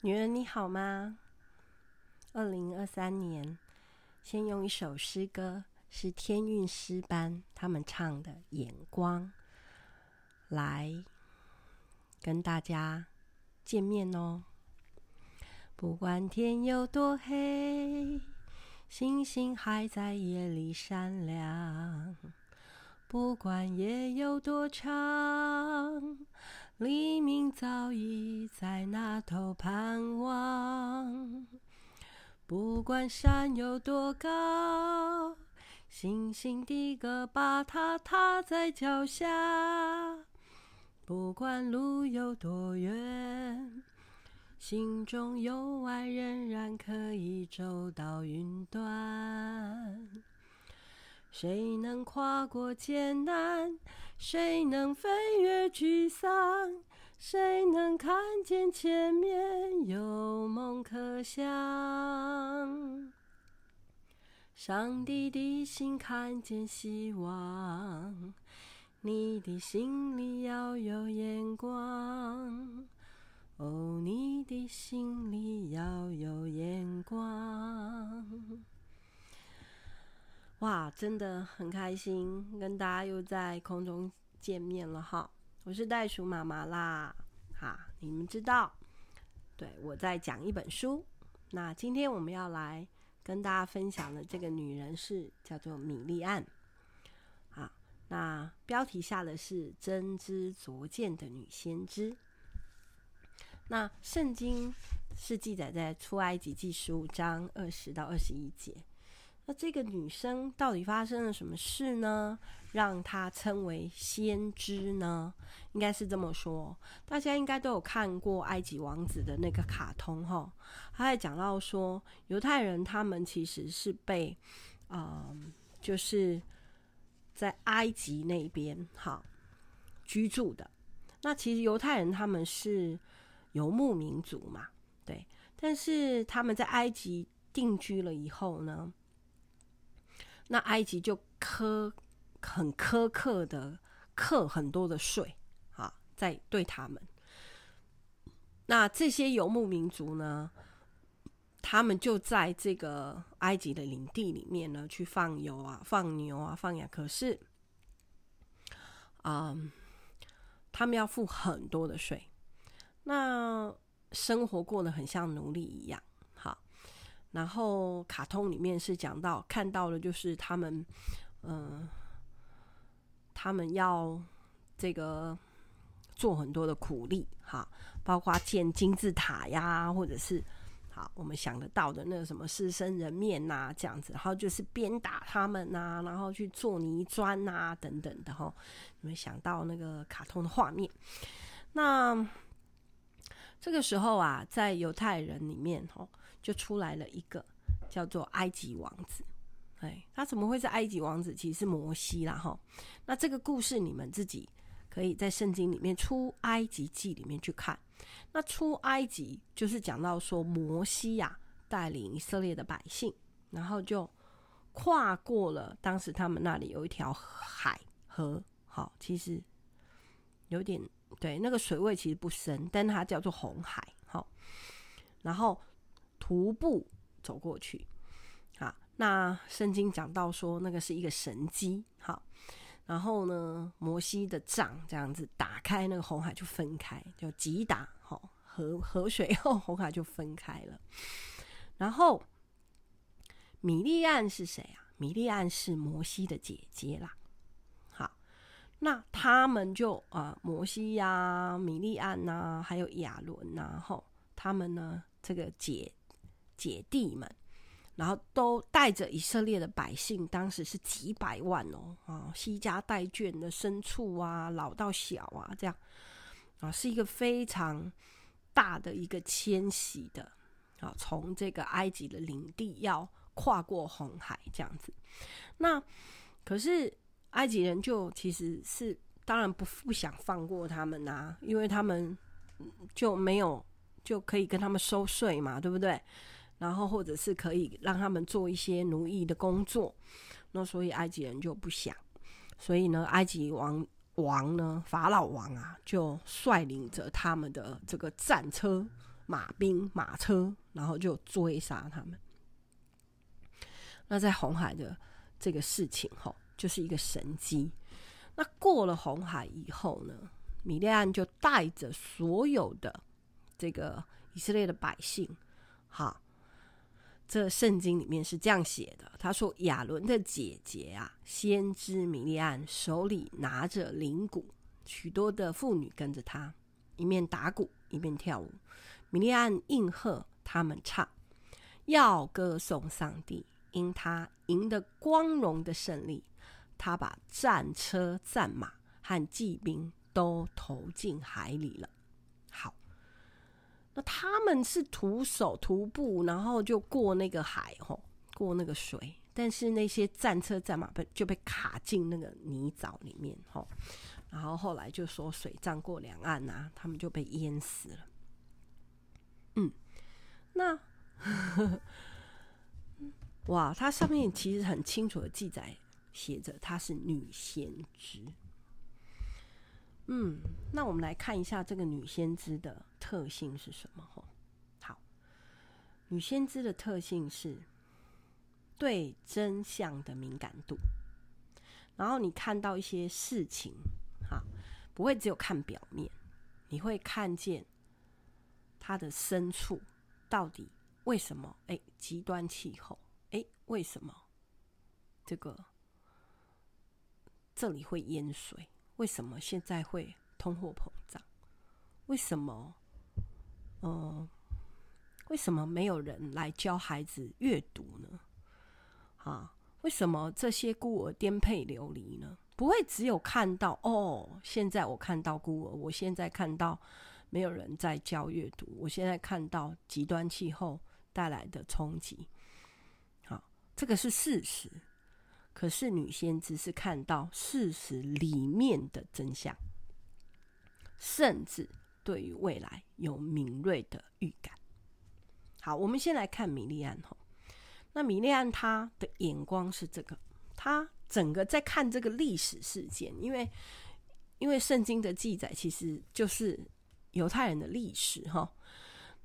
女人你好吗？二零二三年，先用一首诗歌，是天韵诗班他们唱的《眼光》，来跟大家见面哦。不管天有多黑，星星还在夜里闪亮；不管夜有多长。黎明早已在那头盼望，不管山有多高，星星的歌把它踏在脚下；不管路有多远，心中有爱仍然可以走到云端。谁能跨过艰难？谁能飞越沮丧？谁能看见前面有梦可想？上帝的心看见希望，你的心里要有眼光。哦，你的心里要有眼光。哇，真的很开心，跟大家又在空中见面了哈！我是袋鼠妈妈啦，哈，你们知道，对，我在讲一本书。那今天我们要来跟大家分享的这个女人是叫做米利暗，啊，那标题下的是真知灼见的女先知。那圣经是记载在出埃及记十五章二十到二十一节。那这个女生到底发生了什么事呢？让她称为先知呢？应该是这么说，大家应该都有看过《埃及王子》的那个卡通哈。他还讲到说，犹太人他们其实是被，呃，就是在埃及那边哈居住的。那其实犹太人他们是游牧民族嘛，对。但是他们在埃及定居了以后呢，那埃及就苛很苛刻的课很多的税啊，在对他们。那这些游牧民族呢，他们就在这个埃及的领地里面呢，去放牛啊、放牛啊、放羊。可是，啊、他们要付很多的税，那生活过得很像奴隶一样。然后卡通里面是讲到看到的，就是他们，嗯、他们要这个做很多的苦力，哈，包括建金字塔呀，或者是好我们想得到的那个什么狮身人面呐、啊，这样子，然后就是鞭打他们呐、啊，然后去做泥砖呐、啊，等等的哈，你们想到那个卡通的画面，那这个时候啊，在犹太人里面哈。就出来了一个叫做埃及王子，哎，他怎么会是埃及王子？其实是摩西啦，哈。那这个故事你们自己可以在圣经里面出埃及记里面去看。那出埃及就是讲到说摩西呀带领以色列的百姓，然后就跨过了当时他们那里有一条海河，好，其实有点对，那个水位其实不深，但它叫做红海，好，然后。徒步走过去，好，那圣经讲到说那个是一个神迹，好，然后呢，摩西的杖这样子打开那个红海就分开，就击打，好，河河水后红海就分开了。然后米利暗是谁啊？米利暗是摩西的姐姐啦，好，那他们就啊、摩西呀、米利暗呐、还有亚伦呐，后他们呢这个姐。姐弟们，然后都带着以色列的百姓，当时是几百万哦，啊，携家带眷的牲畜啊，老到小啊，这样啊，是一个非常大的一个迁徙的啊，从这个埃及的领地要跨过红海这样子。那可是埃及人就其实是当然不不想放过他们呐、啊，因为他们就没有就可以跟他们收税嘛，对不对？然后，或者是可以让他们做一些奴役的工作，那所以埃及人就不想，所以呢，埃及王王呢，法老王啊，就率领着他们的这个战车，马兵、马车，然后就追杀他们。那在红海的这个事情，吼，就是一个神迹。那过了红海以后呢，米利暗就带着所有的这个以色列的百姓，好，这圣经里面是这样写的。他说：“亚伦的姐姐啊，先知米利暗手里拿着铃鼓，许多的妇女跟着他，一面打鼓一面跳舞。米利暗应和他们唱，要歌颂上帝，因他赢得光荣的胜利。他把战车、战马和骑兵都投进海里了。好，他们是徒手徒步，然后就过那个海，吼。”过那个水，但是那些战车战马被就被卡进那个泥沼里面，吼，然后后来就说水涨过两岸啊，他们就被淹死了。嗯，那 哇，它上面其实很清楚的记载，写着她是女先知。嗯，那我们来看一下这个女先知的特性是什么？吼，好，女先知的特性是。对真相的敏感度，然后你看到一些事情，哈，不会只有看表面，你会看见它的深处，到底为什么？哎，极端气候，哎，为什么这个这里会淹水？为什么现在会通货膨胀？为什么？嗯、呃，为什么没有人来教孩子阅读呢？啊，为什么这些孤儿颠沛流离呢？不会只有看到哦，现在我看到孤儿，我现在看到没有人在教阅读，我现在看到极端气候带来的冲击。好，这个是事实。可是女先知是看到事实里面的真相，甚至对于未来有敏锐的预感。好，我们先来看米利暗吼。那米利暗他的眼光是这个，他整个在看这个历史事件，因为因为圣经的记载其实就是犹太人的历史哈。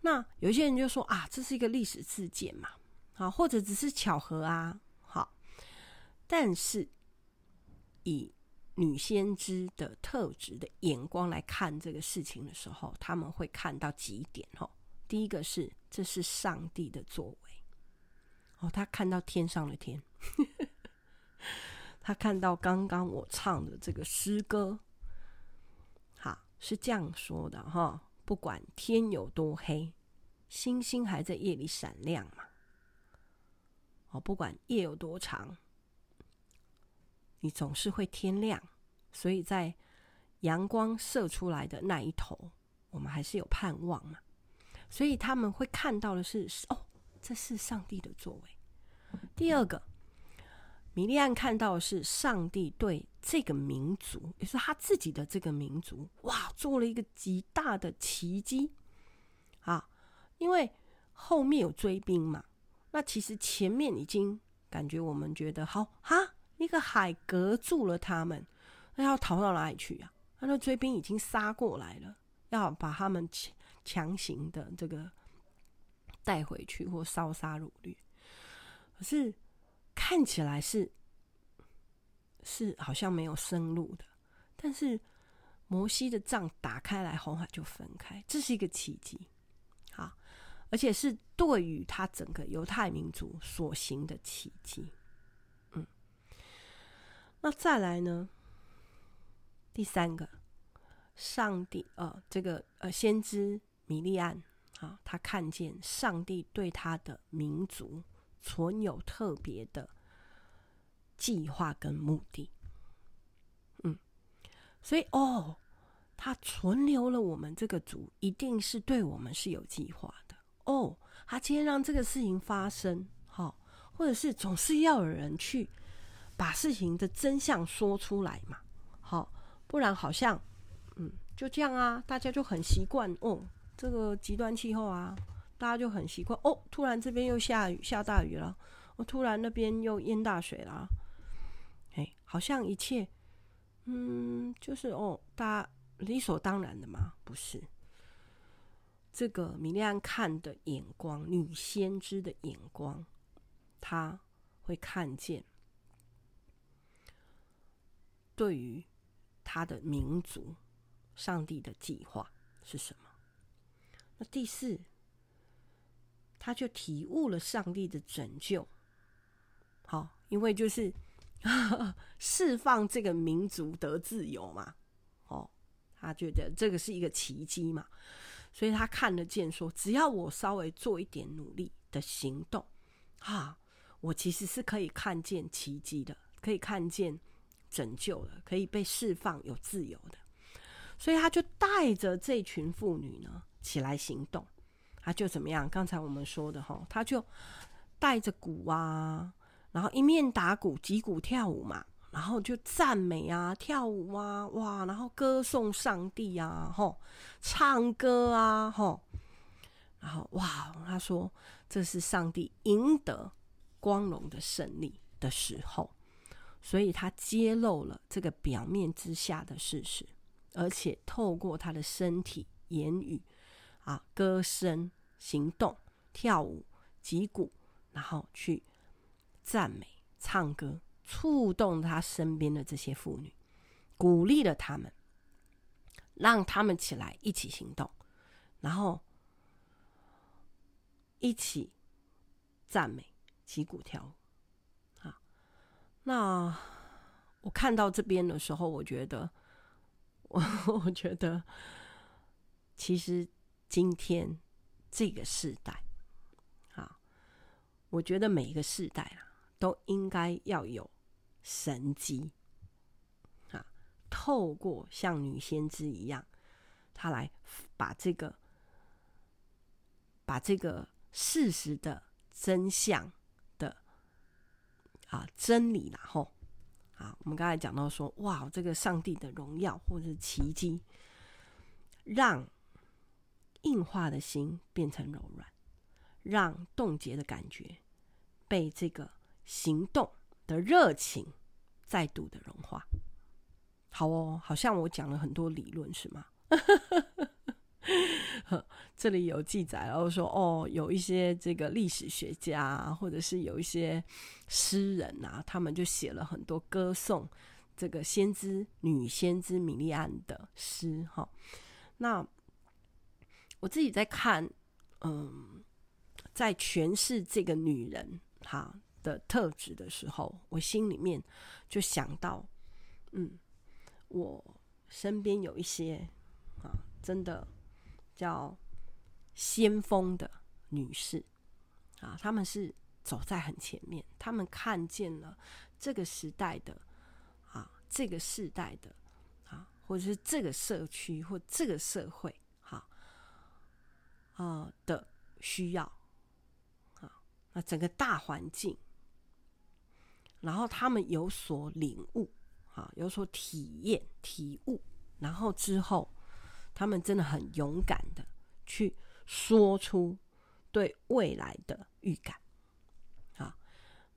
那有些人就说啊，这是一个历史事件嘛，啊，或者只是巧合啊，但是以女先知的特质的眼光来看这个事情的时候，他们会看到几点哈。第一个是，这是上帝的作为。哦，他看到天上的天，他看到刚刚我唱的这个诗歌，好，是这样说的哈。不管天有多黑，星星还在夜里闪亮嘛。哦，不管夜有多长，你总是会天亮。所以在阳光射出来的那一头，我们还是有盼望嘛。所以他们会看到的是哦。这是上帝的作为。第二个，米利暗看到的是上帝对这个民族，也是他自己的这个民族，哇，做了一个极大的奇迹啊！因为后面有追兵嘛，那其实前面已经感觉我们觉得好哈，一个海隔住了他们，那要逃到哪里去啊？那追兵已经杀过来了，要把他们强强行的这个。带回去或烧杀掳掠，可是看起来是是好像没有生路的。但是摩西的杖打开来，红海就分开，这是一个奇迹，好，而且是对于他整个犹太民族所行的奇迹。那再来呢？第三个，上帝呃，这个呃，先知米利暗。啊，他看见上帝对他的民族存有特别的计划跟目的，嗯，所以哦，他存留了我们这个族，一定是对我们是有计划的哦。他今天让这个事情发生，好，或者是总是要有人去把事情的真相说出来嘛，好，不然好像嗯就这样啊，大家就很习惯哦。这个极端气候啊，大家就很习惯哦。突然这边又下雨，下大雨了，哦，突然那边又淹大水了，哎，好像一切，嗯，就是哦，大家理所当然的嘛，不是？这个米利暗看的眼光，女先知的眼光，她会看见对于他的民族，上帝的计划是什么？那第四，他就体悟了上帝的拯救。好，因为就是 释放这个民族得自由嘛。哦，他觉得这个是一个奇迹嘛。所以他看得见，说只要我稍微做一点努力的行动，啊，我其实是可以看见奇迹的，可以看见拯救了，可以被释放、有自由的。所以他就带着这群妇女呢起来行动，他就怎么样？刚才我们说的哈，他就带着鼓啊，然后一面打鼓、击鼓跳舞嘛。然后就赞美啊，跳舞啊，哇！然后歌颂上帝啊，吼，唱歌啊，吼。然后哇，他说这是上帝赢得光荣的胜利的时候，所以他揭露了这个表面之下的事实，而且透过他的身体、言语啊、歌声、行动、跳舞、击鼓，然后去赞美、唱歌。触动他身边的这些妇女，鼓励了他们，让他们起来一起行动，然后一起赞美、击鼓跳舞。那我看到这边的时候，我觉得，我 我觉得，其实今天这个世代，啊，我觉得每一个世代啊，都应该要有。神迹，啊，透过像女先知一样，她来把这个把这个事实的真相啊真理，然后啊，我们刚才讲到说，哇，这个上帝的荣耀或者是奇迹，让硬化的心变成柔软，让冻结的感觉被这个行动。的热情再度的融化，好哦，好像我讲了很多理论，是吗？这里有记载，然后说哦，有一些这个历史学家，或者是有一些诗人啊，他们就写了很多歌颂这个先知女先知米利安的诗。哈，那我自己在看，嗯，在诠释这个女人，哈。的特质的时候，我心里面就想到，嗯，我身边有一些啊，真的叫先锋的女士啊，她们是走在很前面，她们看见了这个时代的啊，这个世代的啊，或者是这个社区或这个社会，哈啊的需要啊，那整个大环境。然后他们有所领悟，啊，有所体验、体悟，然后之后，他们真的很勇敢的去说出对未来的预感，啊，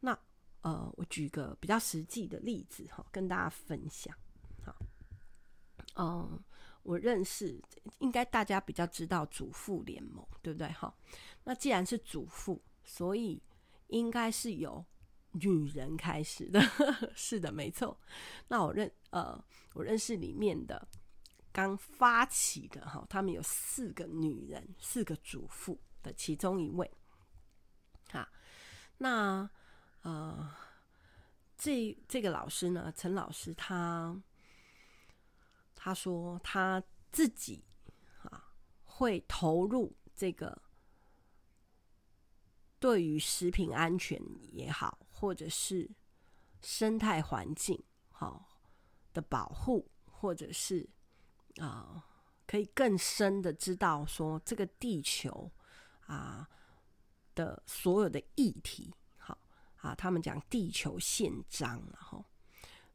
那呃，我举个比较实际的例子哈，跟大家分享，好，嗯，我认识，应该大家比较知道主妇联盟，对不对？哈，那既然是主妇，所以应该是有。女人开始的，是的，没错。那我认呃，我认识里面的刚发起的哈，他们有四个女人，四个主妇的其中一位。哈，那呃，这这个老师呢，陈老师他他说他自己啊会投入这个对于食品安全也好。或者是生态环境好的保护，或者是啊、可以更深的知道说这个地球啊的所有的议题，好啊，他们讲地球宪章，然后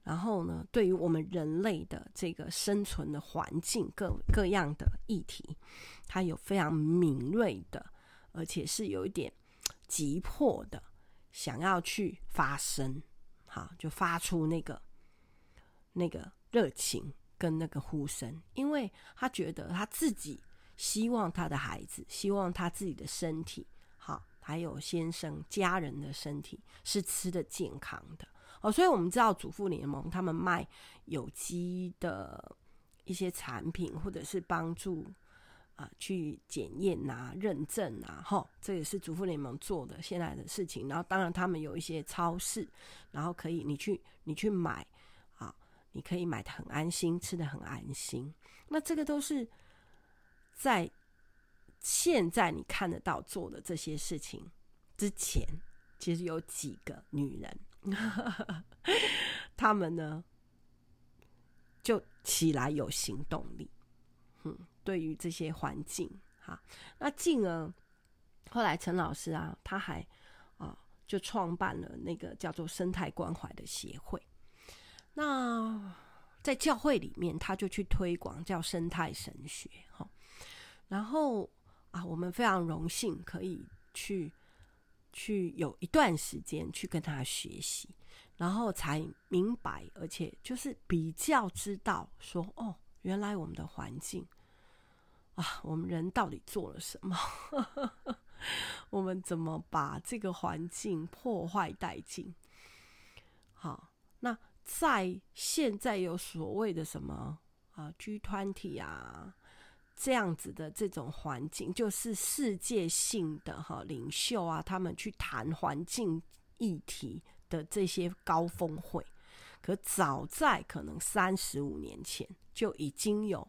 然后呢，对于我们人类的这个生存的环境各各样的议题，它有非常敏锐的，而且是有一点急迫的。想要去发声，好，就发出那个那个热情跟那个呼声，因为他觉得他自己希望他的孩子，希望他自己的身体好，还有先生家人的身体是吃的健康的哦。所以我们知道主妇联盟他们卖有机的一些产品，或者是帮助。啊，去检验啊、认证啊，哈，这也是主妇联盟做的现在的事情。然后，当然他们有一些超市，然后可以你去你去买，你可以买的很安心，吃的很安心。那这个都是在现在你看得到做的这些事情之前，其实有几个女人，她们呢就起来有行动力，嗯。对于这些环境，哈，那进而后来陈老师啊，他还啊就创办了那个叫做生态关怀的协会。那在教会里面，他就去推广叫生态神学，哈。然后啊，我们非常荣幸可以去去有一段时间去跟他学习，然后才明白，而且就是比较知道说，哦，原来我们的环境。啊，我们人到底做了什么？我们怎么把这个环境破坏殆尽？好，那在现在有所谓的什么啊，G20 啊这样子的这种环境，就是世界性的哈领袖啊，他们去谈环境议题的这些高峰会，可早在可能三十五年前就已经有。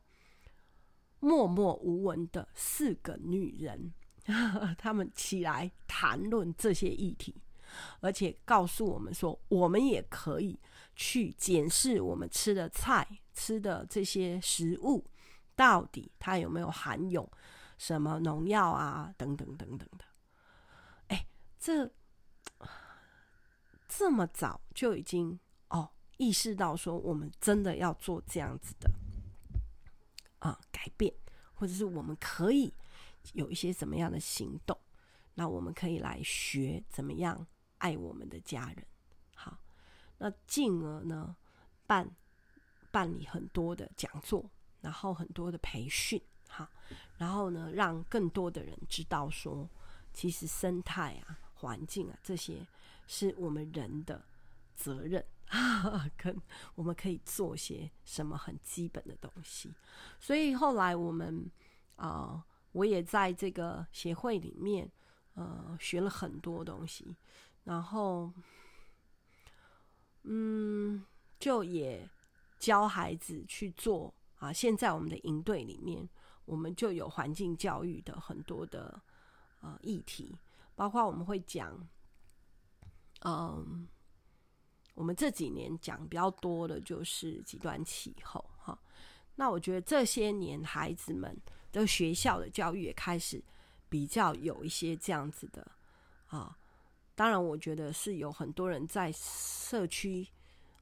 默默无闻的四个女人，她们起来谈论这些议题，而且告诉我们说，我们也可以去检视我们吃的菜、吃的这些食物，到底它有没有含有什么农药啊，等等等等的。哎，这这么早就已经哦意识到说，我们真的要做这样子的。啊，改变，或者是我们可以有一些什么样的行动，那我们可以来学怎么样爱我们的家人。那进而呢，办办理很多的讲座，然后很多的培训，好，然后呢，让更多的人知道说，其实生态啊、环境啊这些是我们人的责任。跟我们可以做些什么很基本的东西，所以后来我们啊、我也在这个协会里面呃学了很多东西，然后嗯，就也教孩子去做啊。现在我们的营队里面，我们就有环境教育的很多的呃议题，包括我们会讲嗯。我们这几年讲比较多的就是极端气候哈，那我觉得这些年孩子们的学校的教育也开始比较有一些这样子的啊，当然我觉得是有很多人在社区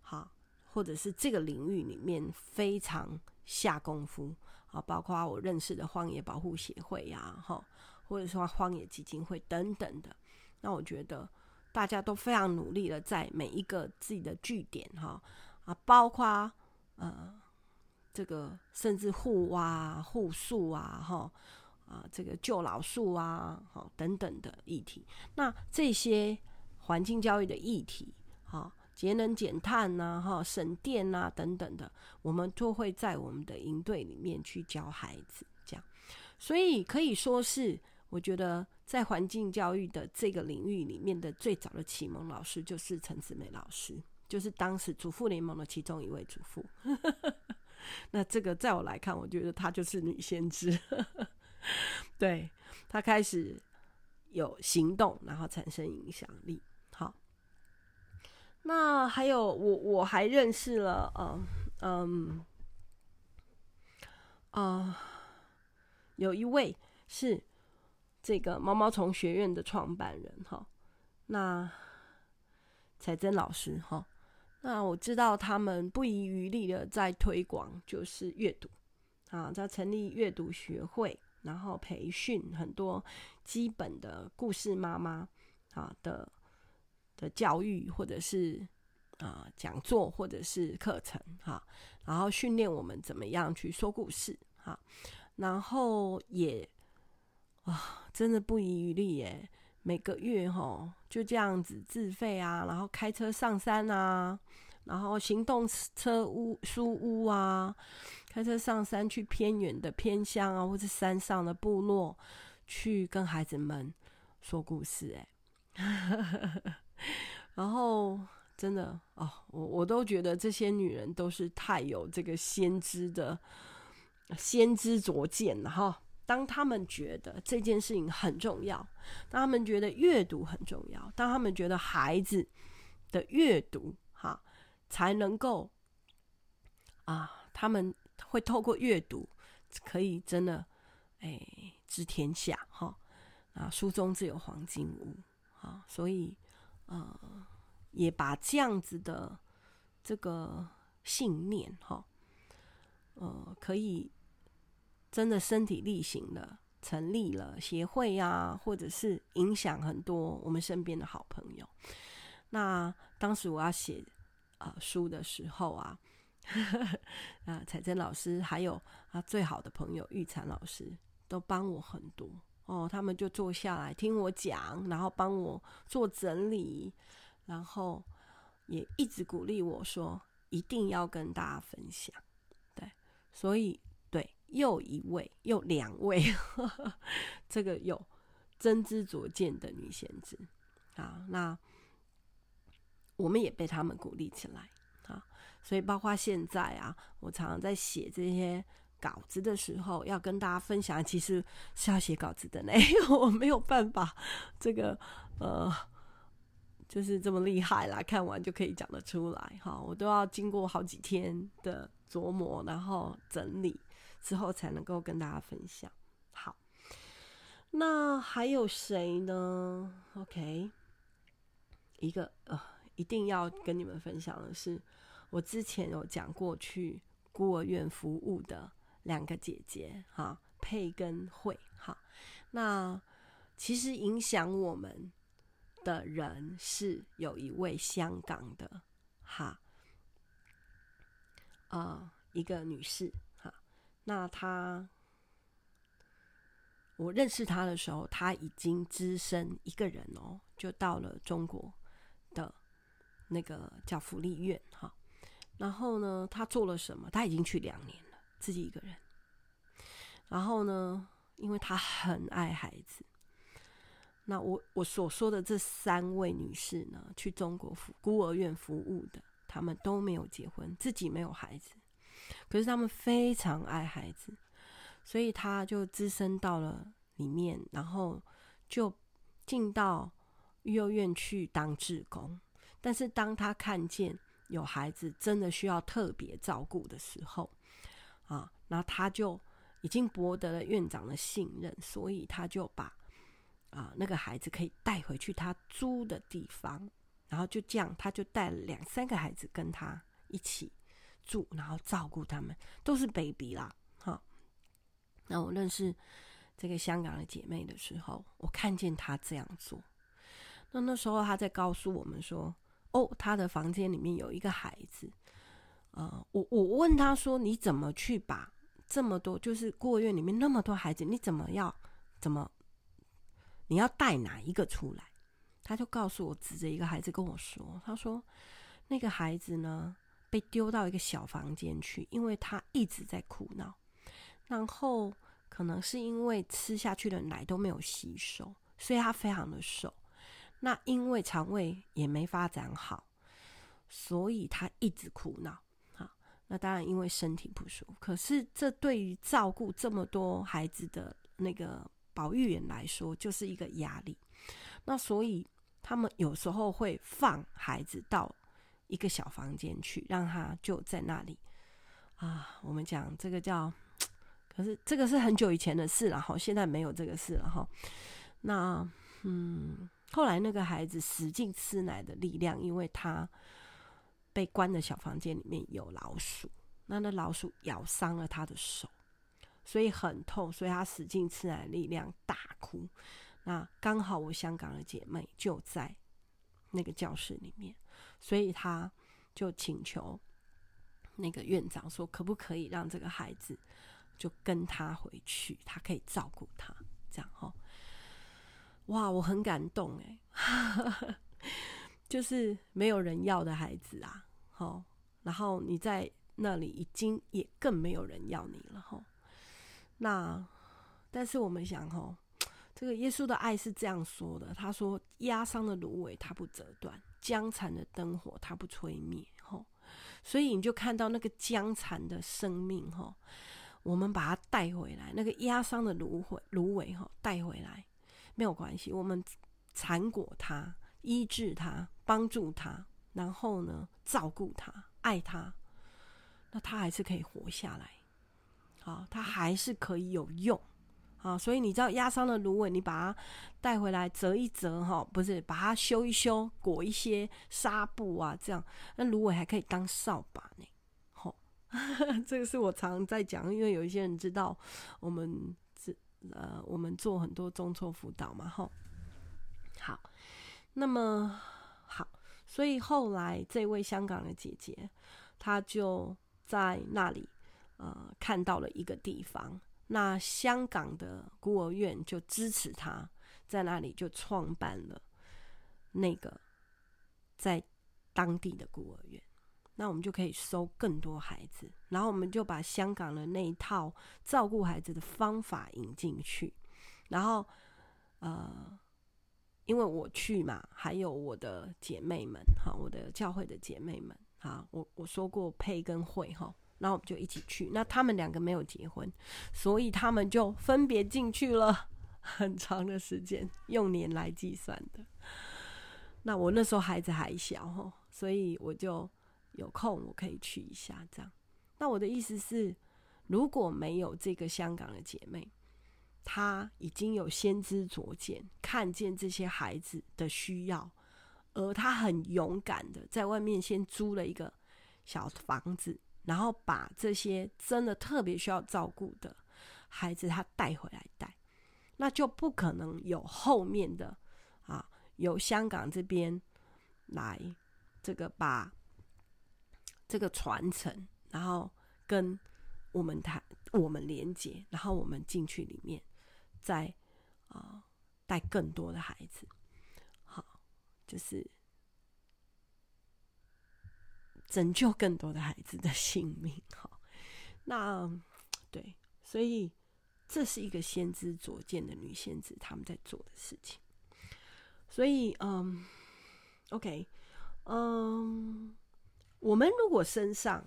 哈，或者是这个领域里面非常下功夫啊，包括我认识的荒野保护协会呀哈，或者说荒野基金会等等的，那我觉得。大家都非常努力的在每一个自己的据点哈啊，包括呃这个甚至护蛙、护树啊哈啊啊这个救老树啊哈等等的议题。那这些环境教育的议题哈，节能减碳呐哈省电呐等等的，我们都会在我们的营队里面去教孩子这样，所以可以说是。我觉得在环境教育的这个领域里面的最早的启蒙老师就是陈子美老师，就是当时主妇联盟的其中一位主妇。那这个在我来看，我觉得她就是女先知。对，他开始有行动，然后产生影响力。好，那还有我我还认识了，嗯嗯啊，有一位是。这个毛毛虫学院的创办人哈，那彩珍老师哈，那我知道他们不遗余力的在推广，就是阅读啊，在成立阅读学会，然后培训很多基本的故事妈妈啊的的教育，或者是啊讲座，或者是课程哈，然后训练我们怎么样去说故事哈。然后也啊，真的不遗余力耶，每个月哈就这样子自费啊，然后开车上山啊，然后行动车屋书屋啊，开车上山去偏远的偏乡啊，或者山上的部落去跟孩子们说故事哎。然后真的哦，我我都觉得这些女人都是太有这个先知的先知灼见了哈。当他们觉得这件事情很重要，当他们觉得阅读很重要，当他们觉得孩子的阅读才能够啊，他们会透过阅读可以真的哎知天下哈啊，书中自有黄金屋。啊，所以，呃，也把这样子的这个信念，哈，呃，可以真的身体力行的成立了协会、啊，或者是影响很多我们身边的好朋友。那当时我要写、呃、书的时候啊，啊，彩珍老师还有啊最好的朋友玉婵老师都帮我很多。哦，他们就坐下来听我讲，然后帮我做整理，然后也一直鼓励我说一定要跟大家分享。对，所以对，又一位又两位，这个有真知灼见的女先知啊，那我们也被他们鼓励起来啊，所以包括现在啊，我常常在写这些。稿子的时候要跟大家分享，其实是要写稿子的呢，因为我没有办法，这个呃，就是这么厉害啦，看完就可以讲得出来哈，我都要经过好几天的琢磨，然后整理之后才能够跟大家分享。好，那还有谁呢？OK，一个呃，一定要跟你们分享的是，我之前有讲过去孤儿院服务的。两个姐姐哈，佩跟慧哈。那其实影响我们的人是有一位香港的哈，呃，一个女士哈。那她，我认识她的时候，她已经只身一个人哦，就到了中国的那个叫福利院哈。然后呢，他做了什么？他已经去两年了。自己一个人，然后呢，因为他很爱孩子，那我我所说的这三位女士呢，去中国服孤儿院服务的，她们都没有结婚，自己没有孩子，可是她们非常爱孩子，所以她就滋生到了里面，然后就进到育幼院去当志工。但是当他看见有孩子真的需要特别照顾的时候，啊，那他就已经博得了院长的信任，所以他就把啊那个孩子可以带回去他租的地方，然后就这样，他就带了两三个孩子跟他一起住，然后照顾他们，都是 baby 啦。哈，那我认识这个香港的姐妹的时候，我看见她这样做，那那时候她在告诉我们说，哦，他的房间里面有一个孩子。呃，我我问他说：“你怎么去把这么多，就是孤儿院里面那么多孩子，你怎么要怎么你要带哪一个出来？”他就告诉我，指着一个孩子跟我说：“他说那个孩子呢，被丢到一个小房间去，因为他一直在哭闹，然后可能是因为吃下去的奶都没有吸收，所以他非常的瘦。那因为肠胃也没发展好，所以他一直哭闹。”那当然，因为身体不舒服。可是，这对于照顾这么多孩子的那个保育员来说，就是一个压力。那所以，他们有时候会放孩子到一个小房间去，让他就在那里啊。我们讲这个叫，可是这个是很久以前的事了哈，现在没有这个事了哈。那嗯，后来那个孩子使劲吃奶的力量，因为他。被关的小房间里面有老鼠，那那老鼠咬伤了他的手，所以很痛，所以他使劲吃奶的力量大哭。那刚好我香港的姐妹就在那个教室里面，所以他就请求那个院长说，可不可以让这个孩子就跟他回去，他可以照顾他，这样哈。哇，我很感动哎，就是没有人要的孩子啊，好，然后你在那里已经也更没有人要你了哈。那但是我们想哈，这个耶稣的爱是这样说的，他说：压伤的芦苇他不折断，江残的灯火他不吹灭，哈。所以你就看到那个将残的生命哈。我们把它带回来，那个压伤的芦苇，芦苇哈，带回来没有关系。我们缠裹它，医治它，帮助它，然后呢，照顾它，爱它，那它还是可以活下来。好，它还是可以有用。好，所以你知道压伤的芦苇，你把它带回来折一折哈，不是把它修一修，裹一些纱布啊，这样那芦苇还可以当扫把呢。这个是我常在讲，因为有一些人知道我们呃，我们做很多中辍辅导嘛，吼。好，那么好，所以后来这位香港的姐姐，她就在那里呃看到了一个地方，那香港的孤儿院就支持她，在那里就创办了那个在当地的孤儿院。那我们就可以收更多孩子，然后我们就把香港的那一套照顾孩子的方法引进去，然后呃，因为我去嘛，还有我的姐妹们哈，我的教会的姐妹们哈，我我说过配跟会哈，然后我们就一起去。那他们两个没有结婚，所以他们就分别进去了很长的时间，用年来计算的。那我那时候孩子还小哈，所以我就。有空我可以去一下，这样。那我的意思是，如果没有这个香港的姐妹，她已经有先知卓见，看见这些孩子的需要，而她很勇敢的在外面先租了一个小房子，然后把这些真的特别需要照顾的孩子，她带回来带，那就不可能有后面的啊，有香港这边来这个把。这个传承，然后跟我们谈，我们连接，然后我们进去里面，再啊、呃、带更多的孩子，好，就是拯救更多的孩子的性命。好，那对，所以这是一个先知卓见的女先知他们在做的事情。所以，嗯，OK，嗯。我们如果身上，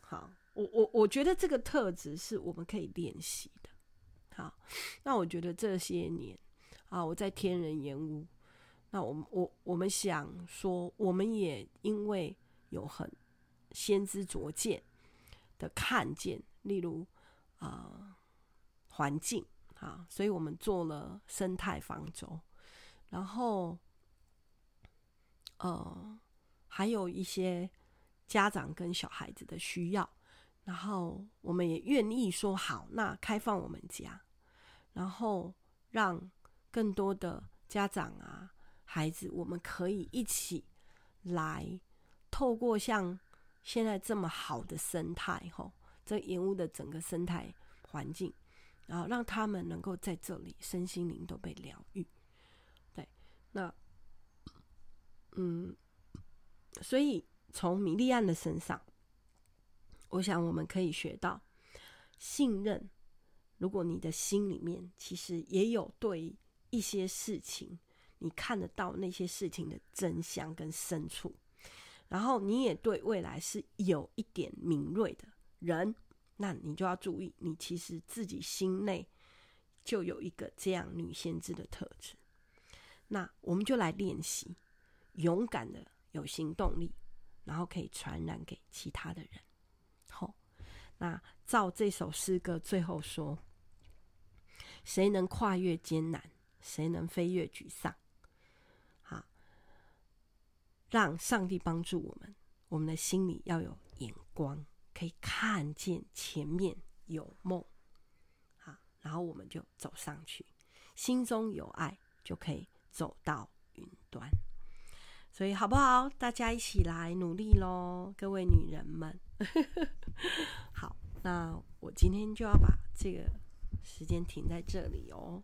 好，我我我觉得这个特质是我们可以练习的。好，那我觉得这些年啊，我在天人研屋，那我们我我们想说，我们也因为有很先知卓见的看见，例如啊环境啊，所以我们做了生态方舟，然后呃还有一些。家长跟小孩子的需要，然后我们也愿意说好，那开放我们家，然后让更多的家长啊、孩子，我们可以一起来，透过像现在这么好的生态，吼，这延误的整个生态环境，然后让他们能够在这里身心灵都被疗愈。对，那，嗯，所以。从米利安的身上，我想我们可以学到信任。如果你的心里面其实也有对一些事情，你看得到那些事情的真相跟深处，然后你也对未来是有一点敏锐的人，那你就要注意，你其实自己心内就有一个这样女先知的特质。那我们就来练习，勇敢的有行动力。然后可以传染给其他的人。好，那照这首诗歌最后说：“谁能跨越艰难？谁能飞越沮丧？”好，让上帝帮助我们。我们的心里要有眼光，可以看见前面有梦。好，然后我们就走上去。心中有爱，就可以走到云端。所以好不好？大家一起来努力喽，各位女人们。好，那我今天就要把这个时间停在这里哦。